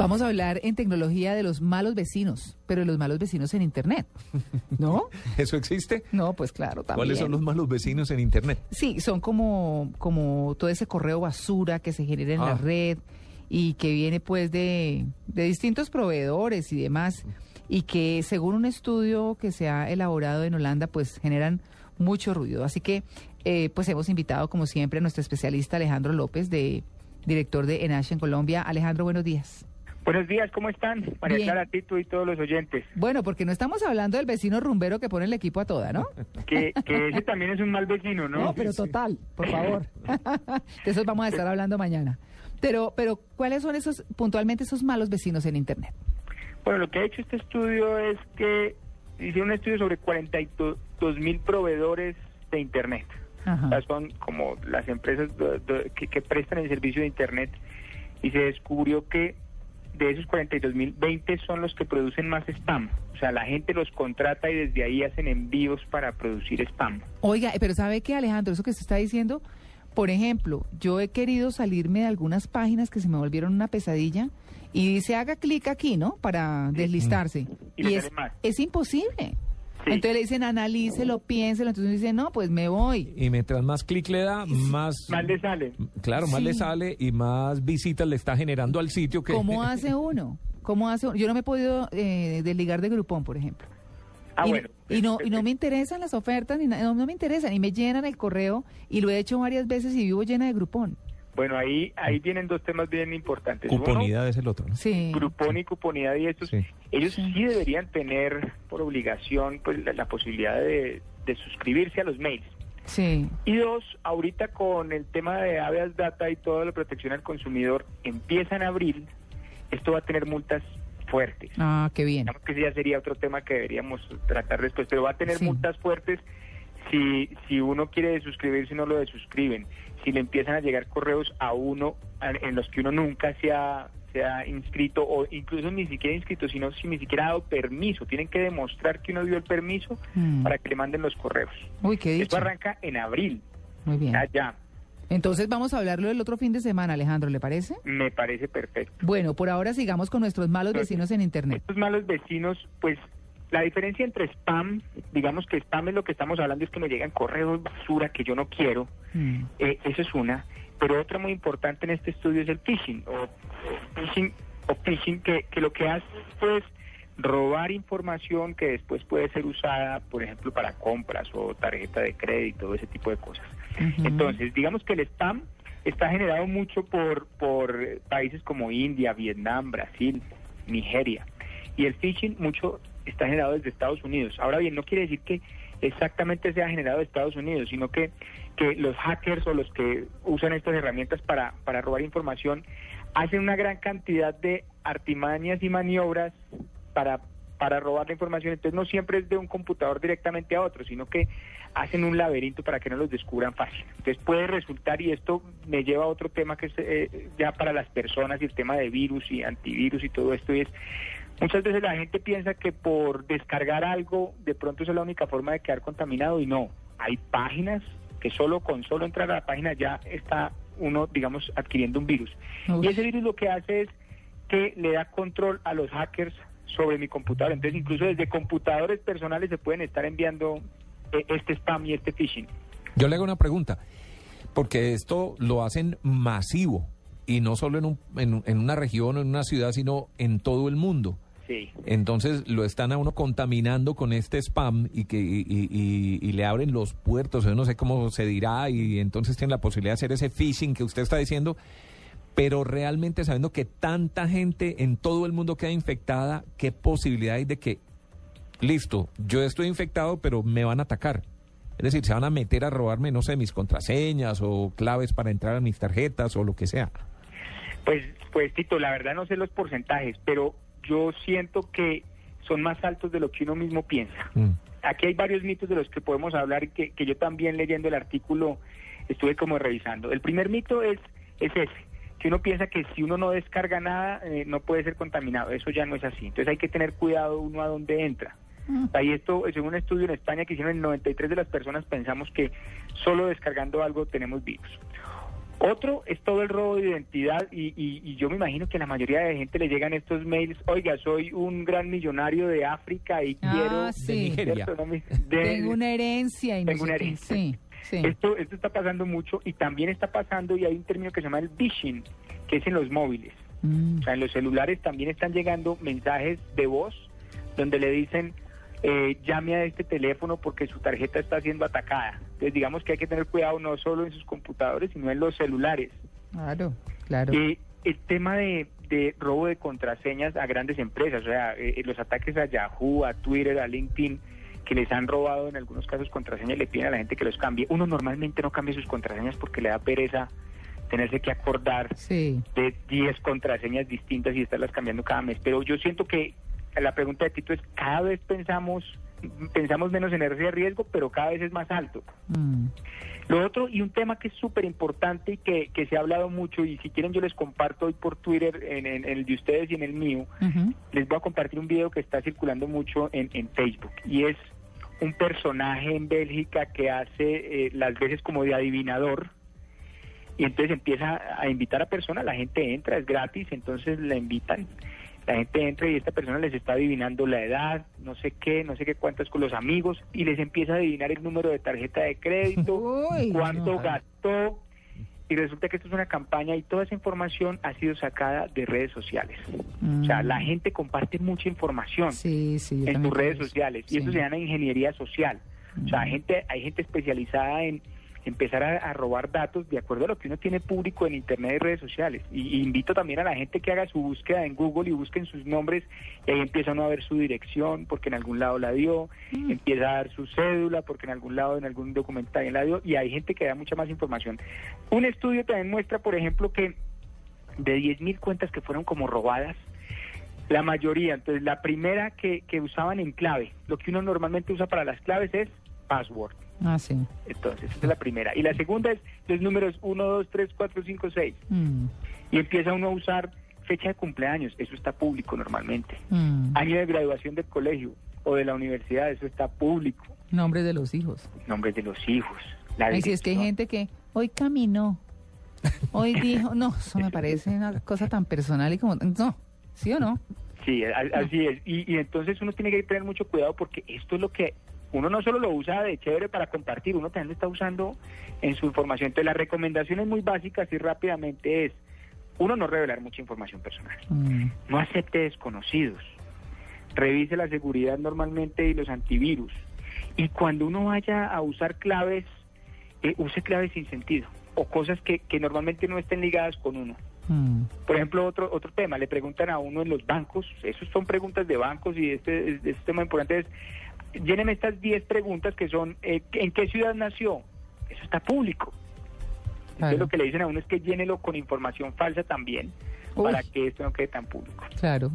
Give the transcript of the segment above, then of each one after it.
Vamos a hablar en tecnología de los malos vecinos, pero de los malos vecinos en Internet. ¿No? ¿Eso existe? No, pues claro, también. ¿Cuáles son los malos vecinos en Internet? Sí, son como, como todo ese correo basura que se genera en la Ah. red y que viene pues de, de distintos proveedores y demás y que según un estudio que se ha elaborado en Holanda pues generan mucho ruido. Así que eh, pues hemos invitado como siempre a nuestro especialista Alejandro López, de director de Enash en Colombia. Alejandro, buenos días. Buenos días, ¿cómo están? María Bien. Clara, Tito y todos los oyentes. Bueno, porque no estamos hablando del vecino rumbero que pone el equipo a toda, ¿no? Que, que ese también es un mal vecino, ¿no? No, pero total, por favor. De esos vamos a estar hablando mañana. Pero, pero, ¿cuáles son esos, puntualmente, esos malos vecinos en Internet? Bueno, lo que ha hecho este estudio es que hicieron un estudio sobre 42 mil proveedores de Internet. Ajá. O sea, son como las empresas do- do- que, que prestan el servicio de Internet y se descubrió que de esos 42 mil, 20 son los que producen más spam. O sea, la gente los contrata y desde ahí hacen envíos para producir spam. Oiga, pero ¿sabe qué, Alejandro? Eso que se está diciendo, por ejemplo, yo he querido salirme de algunas páginas que se me volvieron una pesadilla y dice haga clic aquí, ¿no? Para deslistarse. Y le es, es imposible. Sí. Entonces le dicen analícelo, piénselo. Entonces uno dice, no, pues me voy. Y mientras más clic le da, más... Mal le sale. Claro, más Sí. le sale y más visitas le está generando al sitio que... ¿Cómo hace uno? ¿Cómo hace uno? Yo no me he podido eh, desligar de Groupon, por ejemplo. Ah, y, bueno. y no y no me interesan las ofertas ni no, no me interesan y me llenan el correo y lo he hecho varias veces y vivo llena de Groupon. Bueno, ahí ahí vienen dos temas bien importantes. Uno, Cuponidad es el otro, ¿no? Sí. Grupón y cuponidad y estos, Sí. ellos Sí. sí. deberían tener por obligación pues la, la posibilidad de, de suscribirse a los mails. Sí. Y dos, ahorita con el tema de habeas data y toda la protección al consumidor empieza en abril, esto va a tener multas fuertes. Ah, qué bien. Digamos que ese ya sería otro tema que deberíamos tratar después, pero va a tener Sí. multas fuertes si, si uno quiere desuscribirse y no lo desuscriben, si le empiezan a llegar correos a uno en los que uno nunca se ha, se ha inscrito o incluso ni siquiera inscrito, sino si ni siquiera ha dado permiso, tienen que demostrar que uno dio el permiso Mm. para que le manden los correos. Uy, qué. Esto arranca en abril, Muy bien. ya, Entonces vamos a hablarlo el otro fin de semana, Alejandro, ¿le parece? me parece perfecto. Bueno, por ahora sigamos con nuestros malos vecinos en Internet. Estos malos vecinos, pues la diferencia entre spam, digamos que spam es lo que estamos hablando, es que me llegan correos basura que yo no quiero, Mm. eh, eso es una, pero otra muy importante en este estudio es el phishing, o, phishing, o phishing que, que lo que hace es robar información que después puede ser usada, por ejemplo, para compras o tarjeta de crédito, ese tipo de cosas. Entonces, digamos que el spam está generado mucho por, por países como India, Vietnam, Brasil, Nigeria. Y el phishing mucho está generado desde Estados Unidos. Ahora bien, no quiere decir que exactamente sea generado de Estados Unidos, sino que, que los hackers o los que usan estas herramientas para, para robar información hacen una gran cantidad de artimañas y maniobras para, para robar la información. Entonces no siempre es de un computador directamente a otro, sino que hacen un laberinto para que no los descubran fácil. Entonces puede resultar, y esto me lleva a otro tema que es eh, ya para las personas y el tema de virus y antivirus y todo esto, y es muchas veces la gente piensa que por descargar algo de pronto esa es la única forma de quedar contaminado y no. Hay páginas que solo con solo entrar a la página ya está uno, digamos, adquiriendo un virus. Uf. Y ese virus lo que hace es que le da control a los hackers sobre mi computador. Entonces, incluso desde computadores personales se pueden estar enviando eh, este spam y este phishing. Yo le hago una pregunta, porque esto lo hacen masivo, y no solo en, un- en, en una región o en una ciudad, sino en todo el mundo. Sí. Entonces lo están a uno contaminando con este spam y que y, y- y- y le abren los puertos, yo no sé cómo se dirá, y entonces tienen la posibilidad de hacer ese phishing que usted está diciendo, pero realmente sabiendo que tanta gente en todo el mundo queda infectada, ¿qué posibilidad hay de que listo, yo estoy infectado, pero me van a atacar. Es decir, se van a meter a robarme, no sé, mis contraseñas o claves para entrar a mis tarjetas o lo que sea. Pues, pues Tito, la verdad no sé los porcentajes, pero yo siento que son más altos de lo que uno mismo piensa. Mm. Aquí hay varios mitos de los que podemos hablar y que, que yo también leyendo el artículo estuve como revisando. El primer mito es, es ese, que uno piensa que si uno no descarga nada eh, no puede ser contaminado. Eso ya no es así. Entonces hay que tener cuidado uno a dónde entra. Ahí esto, según un estudio en España que hicieron, el 93 de las personas pensamos que solo descargando algo tenemos virus. Otro es todo el robo de identidad y, y- y yo me imagino que a la mayoría de gente le llegan estos mails, oiga, soy un gran millonario de África y Ah, quiero... sí. Nigeria. Tengo una herencia y no Tengo sé una herencia. Sí, sí. Esto, esto está pasando mucho y también está pasando y hay un término que se llama el phishing, que es en los móviles. Mm. O sea, en los celulares también están llegando mensajes de voz donde le dicen eh, llame a este teléfono porque su tarjeta está siendo atacada. Entonces digamos que hay que tener cuidado no solo en sus computadores, sino en los celulares. Claro, claro. Eh, el tema de, de robo de contraseñas a grandes empresas, o sea, eh, los ataques a Yahoo, a Twitter, a LinkedIn, que les han robado en algunos casos contraseñas, le piden a la gente que los cambie. Uno normalmente no cambia sus contraseñas porque le da pereza tenerse que acordar Sí. de 10 contraseñas distintas y estarlas cambiando cada mes. Pero yo siento que la pregunta de Tito es, cada vez pensamos pensamos menos en ese riesgo, pero cada vez es más alto. Mm. Lo otro, y un tema que es súper importante y que, que se ha hablado mucho, y si quieren yo les comparto hoy por Twitter, en, en- en el de ustedes y en el mío, les voy a compartir un video que está circulando mucho en, en Facebook, y es un personaje en Bélgica que hace eh, las veces como de adivinador, y entonces empieza a invitar a personas, la gente entra, es gratis, entonces la invitan, la gente entra y esta persona les está adivinando la edad, no sé qué, no sé qué cuántas con los amigos, y les empieza a adivinar el número de tarjeta de crédito, Uy, cuánto no. gastó, y resulta que esto es una campaña y toda esa información ha sido sacada de redes sociales. O sea, Mm. la gente comparte mucha información Sí, sí. yo en tus redes sociales y eso se llama ingeniería social. O sea, Mm. hay gente, hay gente especializada en empezar a, a robar datos de acuerdo a lo que uno tiene público en internet y redes sociales. Y, y invito también a la gente que haga su búsqueda en Google y busquen sus nombres y ahí empieza uno a ver su dirección porque en algún lado la dio, Mm. empieza a dar su cédula porque en algún lado, en algún documento también la dio y hay gente que da mucha más información. Un estudio también muestra, por ejemplo, que de 10.000 cuentas que fueron como robadas, la mayoría, entonces la primera que, que usaban en clave, lo que uno normalmente usa para las claves es password. Ah, sí. Entonces, esa es la primera. Y la segunda es los números 1, 2, 3, 4, 5, 6. Mm. Y empieza uno a usar fecha de cumpleaños, eso está público normalmente. Mm. Año de graduación del colegio o de la universidad, eso está público. Nombres de los hijos. Nombres de los hijos. La si es que hay gente que hoy caminó, hoy dijo, no, eso me parece una cosa tan personal y como, no, ¿sí o no? Sí, así es. Y, y entonces uno tiene que tener mucho cuidado porque esto es lo que uno no solo lo usa de chévere para compartir, uno también lo está usando en su información. Entonces las recomendaciones muy básicas y rápidamente es, uno, no revelar mucha información personal. Mm. No acepte desconocidos. Revise la seguridad normalmente y los antivirus. Y cuando uno vaya a usar claves, eh, use claves sin sentido o cosas que, que normalmente no estén ligadas con uno. Mm. Por ejemplo, otro otro tema, le preguntan a uno en los bancos, esos son preguntas de bancos y este, este tema importante es, lléneme estas 10 preguntas que son, eh, ¿en qué ciudad nació? Eso está público. Entonces Claro. lo que le dicen a uno es que llénelo con información falsa también, Uy. para que esto no quede tan público. Claro.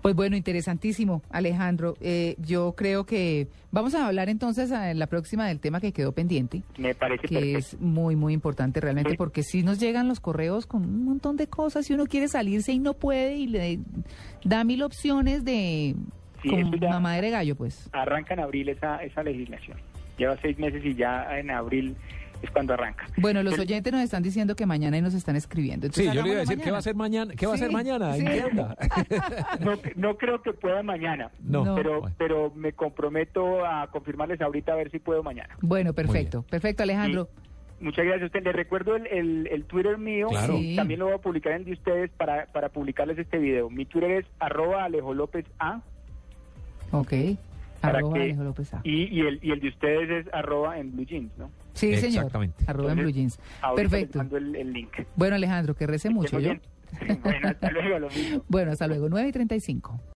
Pues bueno, interesantísimo, Alejandro. Eh, yo creo que vamos a hablar entonces en la próxima del tema que quedó pendiente, Me parece que perfecto. es muy, muy importante realmente, Sí. porque si nos llegan los correos con un montón de cosas y uno quiere salirse y no puede y le da mil opciones de Sí, como eso ya- mamadera de gallo, pues. Arranca en abril esa, esa legislación. Lleva seis meses y ya en abril es cuando arranca. Bueno, los Pero- oyentes nos están diciendo que mañana y nos están escribiendo. Sí, yo le iba a decir, ¿qué va a hacer mañana? ¿Qué va a Sí, hacer mañana? ¿En sí. anda? No, no creo que pueda mañana. No. No. Pero, Bueno. pero me comprometo a confirmarles ahorita a ver si puedo mañana. Bueno, perfecto, perfecto, Alejandro. Muchas gracias a usted. Les recuerdo el, el, el Twitter mío. Claro. Sí. También lo voy a publicar en el de ustedes para, para publicarles este video. Mi Twitter es arroba Alejo López A Ok. Arroba que- Alejo López A. y, y, el, y el de ustedes es arroba en Blue Jeans, ¿no? Sí, señor. Exactamente. Arroba en Blue Entonces, Jeans. Perfecto. mando el, el link. Bueno, Alejandro, que rece mucho, ¿yo? Bueno, hasta luego, lo mismo. Bueno, hasta luego, 9 y 35.